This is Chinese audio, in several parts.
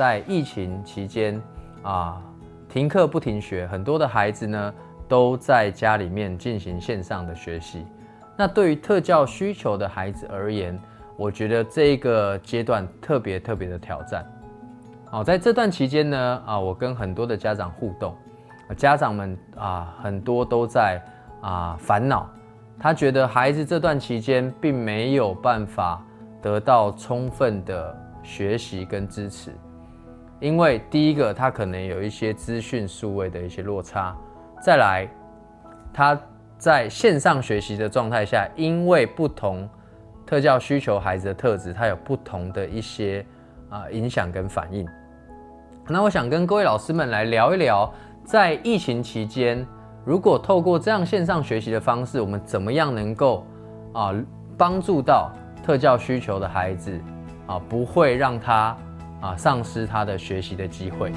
在疫情期间啊，停课不停学，很多的孩子呢都在家里面进行线上的学习。那对于特教需求的孩子而言，我觉得这一个阶段特别特别的挑战。好，在这段期间呢，啊，我跟很多的家长互动，家长们啊，很多都在啊烦恼，他觉得孩子这段期间并没有办法得到充分的学习跟支持，因为第一个他可能有一些资讯数位的一些落差，再来他。在线上学习的状态下，因为不同特教需求孩子的特质，它有不同的一些啊影响跟反应。那我想跟各位老师们来聊一聊，在疫情期间，如果透过这样线上学习的方式，我们怎么样能够啊帮助到特教需求的孩子啊，不会让他啊丧失他的学习的机会。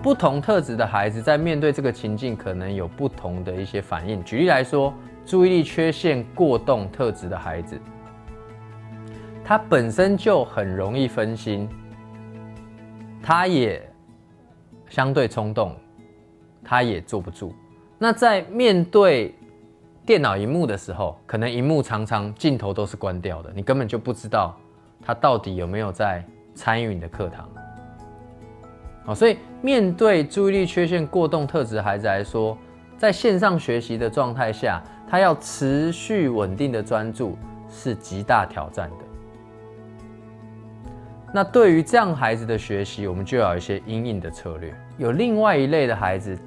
不同特质的孩子在面对这个情境，可能有不同的一些反应。举例来说，注意力缺陷过动特质的孩子，他本身就很容易分心，他也相对冲动，他也坐不住。那在面对电脑荧幕的时候，可能荧幕常常镜头都是关掉的，你根本就不知道他到底有没有在参与你的课堂。哦，所以面对注意力缺陷过动特质孩子来说，在线上学习的状态下，他要持续稳定的专注是极大挑战的。那对于这样孩子的学习，我们就要有一些阴影的策略。有另外一类的孩子，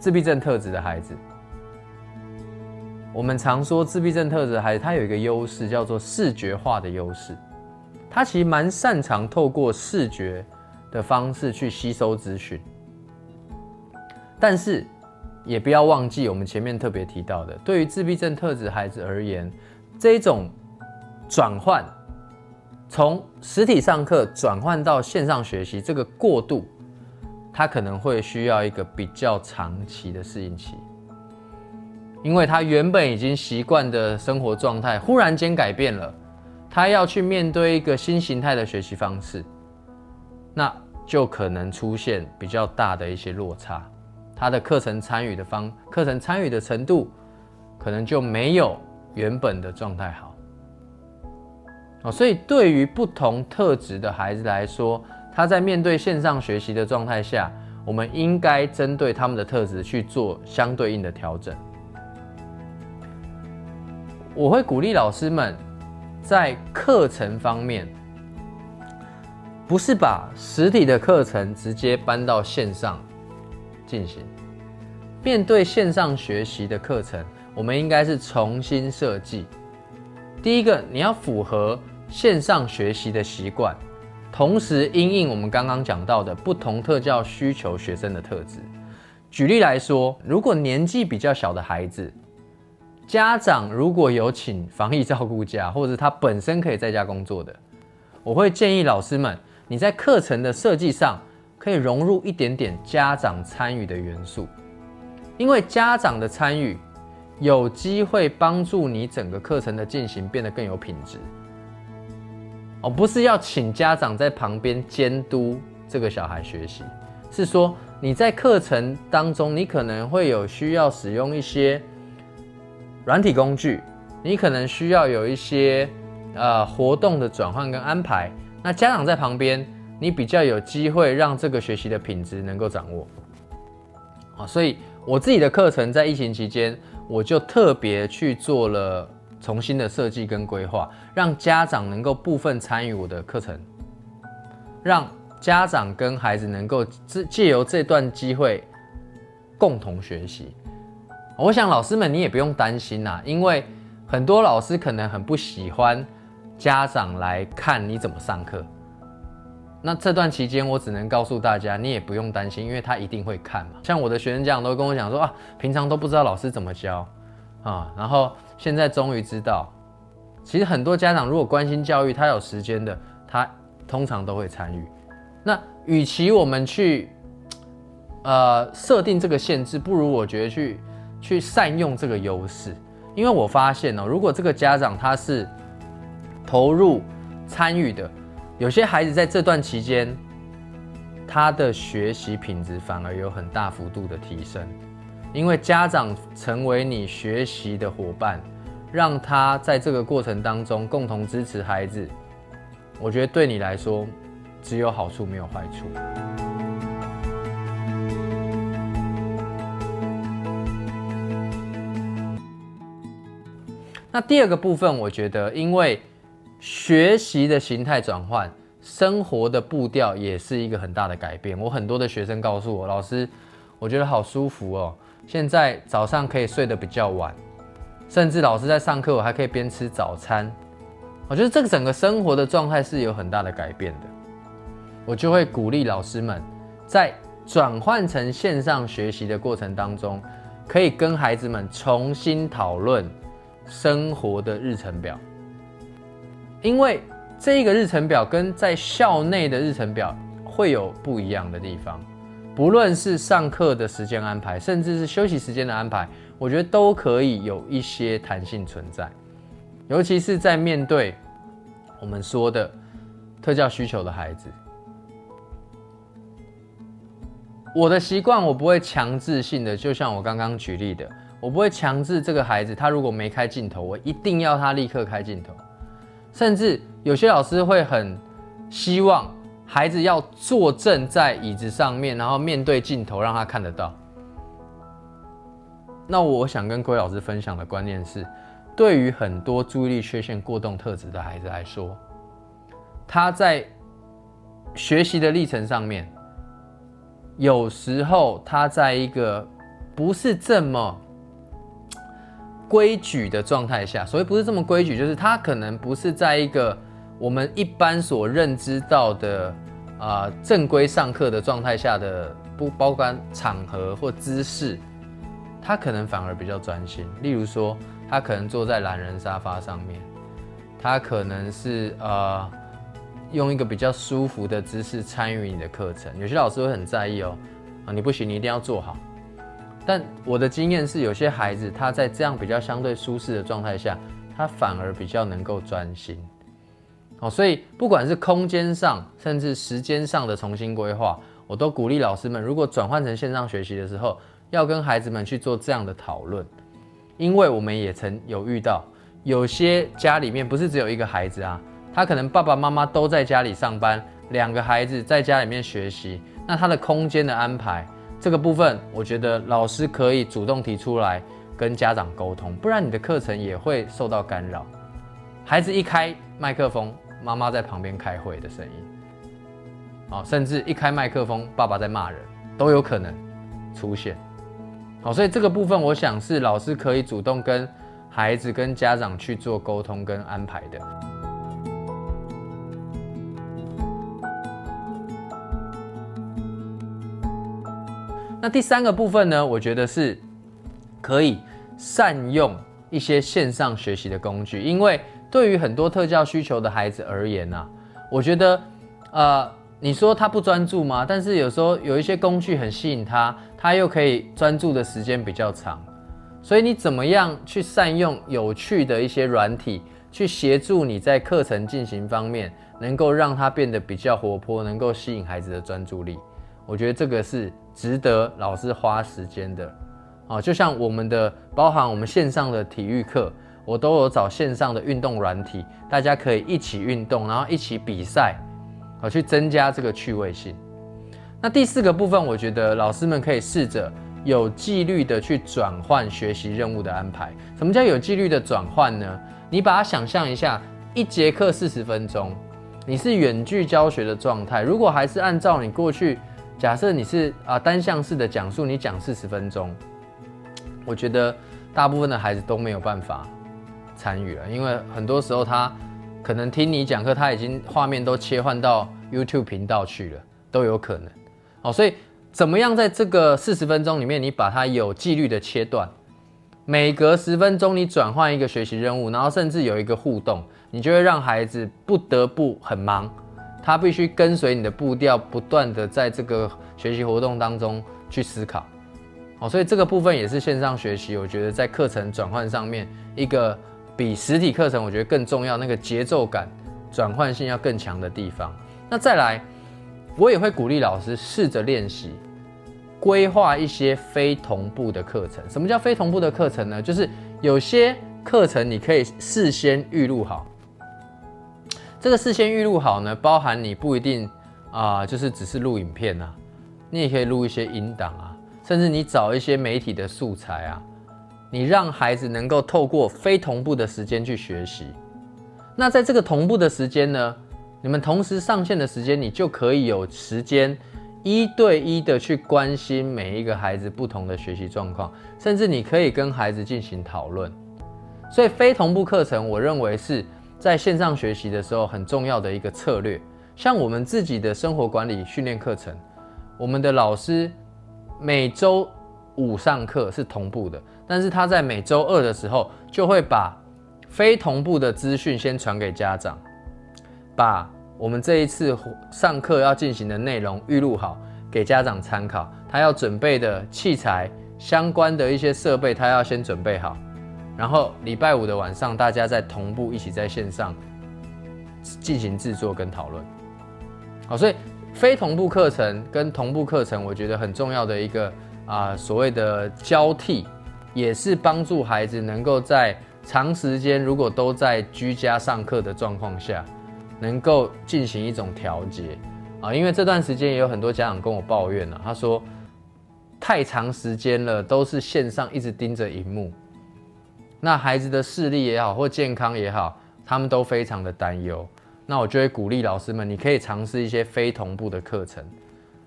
自闭症特质的孩子，我们常说自闭症特质的孩子，他有一个优势叫做视觉化的优势，他其实蛮擅长透过视觉。的方式去吸收资讯，但是也不要忘记我们前面特别提到的，对于自闭症特质孩子而言，这种转换从实体上课转换到线上学习这个过渡，他可能会需要一个比较长期的适应期，因为他原本已经习惯的生活状态忽然间改变了，他要去面对一个新形态的学习方式。那就可能出现比较大的一些落差，他的课程参与的方，课程参与的程度，可能就没有原本的状态好。哦，所以对于不同特质的孩子来说，他在面对线上学习的状态下，我们应该针对他们的特质去做相对应的调整。我会鼓励老师们在课程方面。不是把实体的课程直接搬到线上进行。面对线上学习的课程，我们应该是重新设计。第一个，你要符合线上学习的习惯，同时因应我们刚刚讲到的不同特教需求学生的特质。举例来说，如果年纪比较小的孩子，家长如果有请防疫照顾假，或者他本身可以在家工作的，我会建议老师们。你在课程的设计上可以融入一点点家长参与的元素，因为家长的参与有机会帮助你整个课程的进行变得更有品质。哦，不是要请家长在旁边监督这个小孩学习，是说你在课程当中，你可能会有需要使用一些软体工具，你可能需要有一些呃活动的转换跟安排。那家长在旁边，你比较有机会让这个学习的品质能够掌握，啊，所以我自己的课程在疫情期间，我就特别去做了重新的设计跟规划，让家长能够部分参与我的课程，让家长跟孩子能够借借由这段机会共同学习。我想老师们你也不用担心呐，因为很多老师可能很不喜欢。家长来看你怎么上课，那这段期间我只能告诉大家，你也不用担心，因为他一定会看嘛。像我的学生家长都跟我讲说啊，平常都不知道老师怎么教啊，然后现在终于知道。其实很多家长如果关心教育，他有时间的，他通常都会参与。那与其我们去呃设定这个限制，不如我觉得去去善用这个优势。因为我发现哦，如果这个家长他是投入参与的，有些孩子在这段期间，他的学习品质反而有很大幅度的提升，因为家长成为你学习的伙伴，让他在这个过程当中共同支持孩子，我觉得对你来说只有好处没有坏处。那第二个部分，我觉得，因为学习的形态转换，生活的步调也是一个很大的改变。我很多的学生告诉我，老师，我觉得好舒服哦，现在早上可以睡得比较晚，甚至老师在上课，我还可以边吃早餐。我觉得这个整个生活的状态是有很大的改变的。我就会鼓励老师们，在转换成线上学习的过程当中，可以跟孩子们重新讨论。生活的日程表，因为这个日程表跟在校内的日程表会有不一样的地方，不论是上课的时间安排，甚至是休息时间的安排，我觉得都可以有一些弹性存在，尤其是在面对我们说的特教需求的孩子，我的习惯我不会强制性的，就像我刚刚举例的。我不会强制这个孩子，他如果没开镜头，我一定要他立刻开镜头。甚至有些老师会很希望孩子要坐正在椅子上面，然后面对镜头，让他看得到。那我想跟各位老师分享的观念是，对于很多注意力缺陷过动特质的孩子来说，他在学习的历程上面，有时候他在一个不是这么。规矩的状态下，所以不是这么规矩，就是他可能不是在一个我们一般所认知到的啊正规上课的状态下的，不包括场合或姿势，他可能反而比较专心。例如说，他可能坐在懒人沙发上面，他可能是呃用一个比较舒服的姿势参与你的课程。有些老师会很在意哦，啊你不行，你一定要坐好。但我的经验是，有些孩子他在这样比较相对舒适的状态下，他反而比较能够专心。哦，所以不管是空间上，甚至时间上的重新规划，我都鼓励老师们，如果转换成线上学习的时候，要跟孩子们去做这样的讨论，因为我们也曾有遇到，有些家里面不是只有一个孩子啊，他可能爸爸妈妈都在家里上班，两个孩子在家里面学习，那他的空间的安排。这个部分，我觉得老师可以主动提出来跟家长沟通，不然你的课程也会受到干扰。孩子一开麦克风，妈妈在旁边开会的声音，好，甚至一开麦克风，爸爸在骂人，都有可能出现。好，所以这个部分，我想是老师可以主动跟孩子、跟家长去做沟通跟安排的。那第三个部分呢？我觉得是可以善用一些线上学习的工具，因为对于很多特教需求的孩子而言呐，我觉得，呃，你说他不专注吗？但是有时候有一些工具很吸引他，他又可以专注的时间比较长，所以你怎么样去善用有趣的一些软体，去协助你在课程进行方面，能够让他变得比较活泼，能够吸引孩子的专注力。我觉得这个是值得老师花时间的，哦，就像我们的包含我们线上的体育课，我都有找线上的运动软体，大家可以一起运动，然后一起比赛，啊，去增加这个趣味性。那第四个部分，我觉得老师们可以试着有纪律的去转换学习任务的安排。什么叫有纪律的转换呢？你把它想象一下，一节课四十分钟，你是远距教学的状态，如果还是按照你过去。假设你是啊单向式的讲述，你讲四十分钟，我觉得大部分的孩子都没有办法参与了，因为很多时候他可能听你讲课，他已经画面都切换到 YouTube 频道去了，都有可能。哦，所以怎么样在这个四十分钟里面，你把它有纪律的切断，每隔十分钟你转换一个学习任务，然后甚至有一个互动，你就会让孩子不得不很忙。他必须跟随你的步调，不断的在这个学习活动当中去思考。哦，所以这个部分也是线上学习，我觉得在课程转换上面一个比实体课程我觉得更重要，那个节奏感、转换性要更强的地方。那再来，我也会鼓励老师试着练习规划一些非同步的课程。什么叫非同步的课程呢？就是有些课程你可以事先预录好。这个事先预录好呢，包含你不一定啊，就是只是录影片啊，你也可以录一些音档啊，甚至你找一些媒体的素材啊，你让孩子能够透过非同步的时间去学习。那在这个同步的时间呢，你们同时上线的时间，你就可以有时间一对一的去关心每一个孩子不同的学习状况，甚至你可以跟孩子进行讨论。所以非同步课程，我认为是。在线上学习的时候，很重要的一个策略，像我们自己的生活管理训练课程，我们的老师每周五上课是同步的，但是他在每周二的时候就会把非同步的资讯先传给家长，把我们这一次上课要进行的内容预录好，给家长参考。他要准备的器材相关的一些设备，他要先准备好。然后礼拜五的晚上，大家在同步一起在线上进行制作跟讨论。好，所以非同步课程跟同步课程，我觉得很重要的一个啊，所谓的交替，也是帮助孩子能够在长时间如果都在居家上课的状况下，能够进行一种调节啊。因为这段时间也有很多家长跟我抱怨了，他说太长时间了，都是线上一直盯着荧幕。那孩子的视力也好，或健康也好，他们都非常的担忧。那我就会鼓励老师们，你可以尝试一些非同步的课程，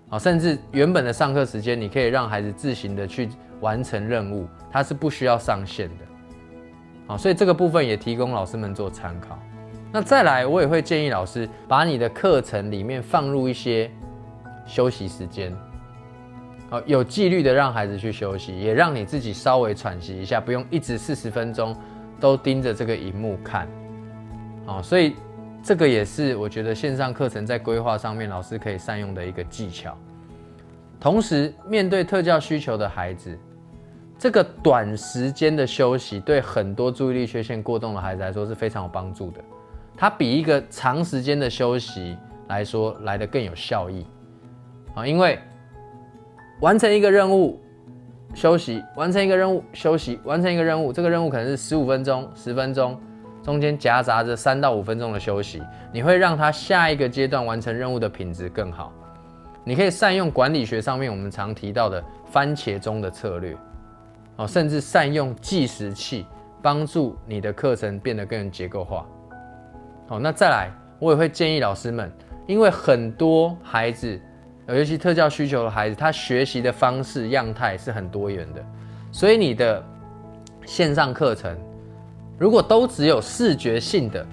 啊，甚至原本的上课时间，你可以让孩子自行的去完成任务，他是不需要上线的，好，所以这个部分也提供老师们做参考。那再来，我也会建议老师把你的课程里面放入一些休息时间。哦，有纪律的让孩子去休息，也让你自己稍微喘息一下，不用一直四十分钟都盯着这个荧幕看。哦，所以这个也是我觉得线上课程在规划上面老师可以善用的一个技巧。同时，面对特教需求的孩子，这个短时间的休息对很多注意力缺陷过动的孩子来说是非常有帮助的。它比一个长时间的休息来说来的更有效益。啊，因为完成一个任务，休息；完成一个任务，休息；完成一个任务，这个任务可能是十五分钟、十分钟，中间夹杂着三到五分钟的休息，你会让他下一个阶段完成任务的品质更好。你可以善用管理学上面我们常提到的番茄钟的策略，哦，甚至善用计时器，帮助你的课程变得更结构化。好，那再来，我也会建议老师们，因为很多孩子。尤其特教需求的孩子，他学习的方式样态是很多元的，所以你的线上课程如果都只有视觉性的，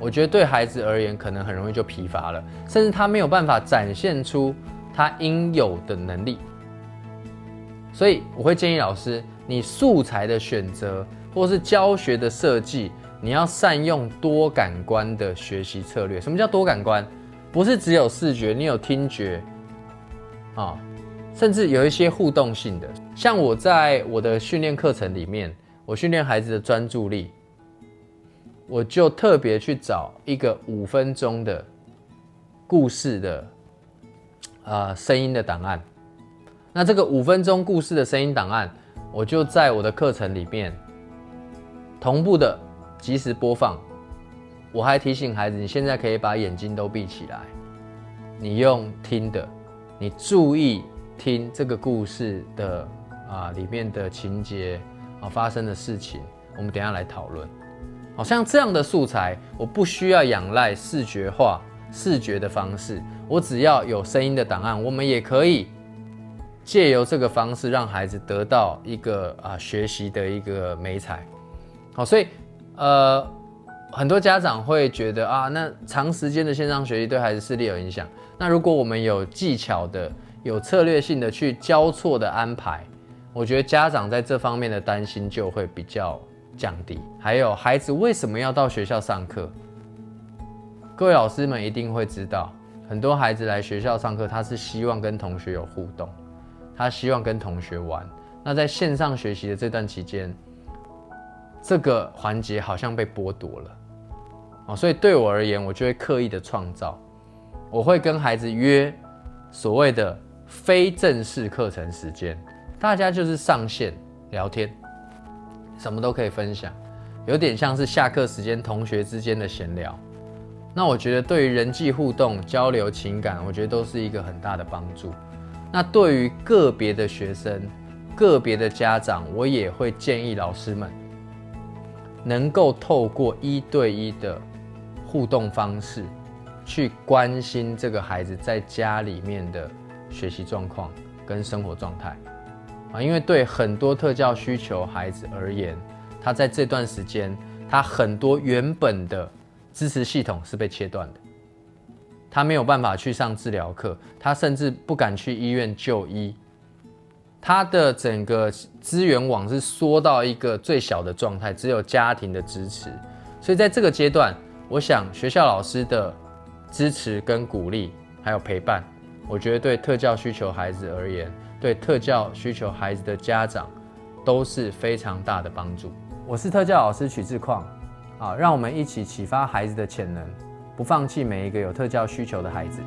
我觉得对孩子而言可能很容易就疲乏了，甚至他没有办法展现出他应有的能力。所以我会建议老师，你素材的选择或是教学的设计，你要善用多感官的学习策略。什么叫多感官？不是只有视觉，你有听觉。啊，甚至有一些互动性的，像我在我的训练课程里面，我训练孩子的专注力，我就特别去找一个五分钟的故事的啊声音的档案。那这个五分钟故事的声音档案，我就在我的课程里面同步的及时播放。我还提醒孩子，你现在可以把眼睛都闭起来，你用听的。你注意听这个故事的啊里面的情节啊发生的事情，我们等下来讨论。好像这样的素材，我不需要仰赖视觉化、视觉的方式，我只要有声音的档案，我们也可以借由这个方式让孩子得到一个啊学习的一个美彩。好，所以呃很多家长会觉得啊，那长时间的线上学习对孩子视力有影响。那如果我们有技巧的、有策略性的去交错的安排，我觉得家长在这方面的担心就会比较降低。还有孩子为什么要到学校上课？各位老师们一定会知道，很多孩子来学校上课，他是希望跟同学有互动，他希望跟同学玩，那在线上学习的这段期间，这个环节好像被剥夺了，哦，所以对我而言，我就会刻意的创造，我会跟孩子约所谓的非正式课程时间，大家就是上线聊天，什么都可以分享，有点像是下课时间同学之间的闲聊。那我觉得对于人际互动、交流情感，我觉得都是一个很大的帮助。那对于个别的学生、个别的家长，我也会建议老师们能够透过一对一的互动方式，去关心这个孩子在家里面的学习状况跟生活状态啊，因为对很多特教需求孩子而言，他在这段时间，他很多原本的。支持系统是被切断的，他没有办法去上治疗课，他甚至不敢去医院就医，他的整个资源网是缩到一个最小的状态，只有家庭的支持。所以在这个阶段，我想学校老师的支持跟鼓励，还有陪伴，我觉得对特教需求孩子而言，对特教需求孩子的家长都是非常大的帮助。我是特教老师曲志矿。啊，让我们一起启发孩子的潜能，不放弃每一个有特教需求的孩子。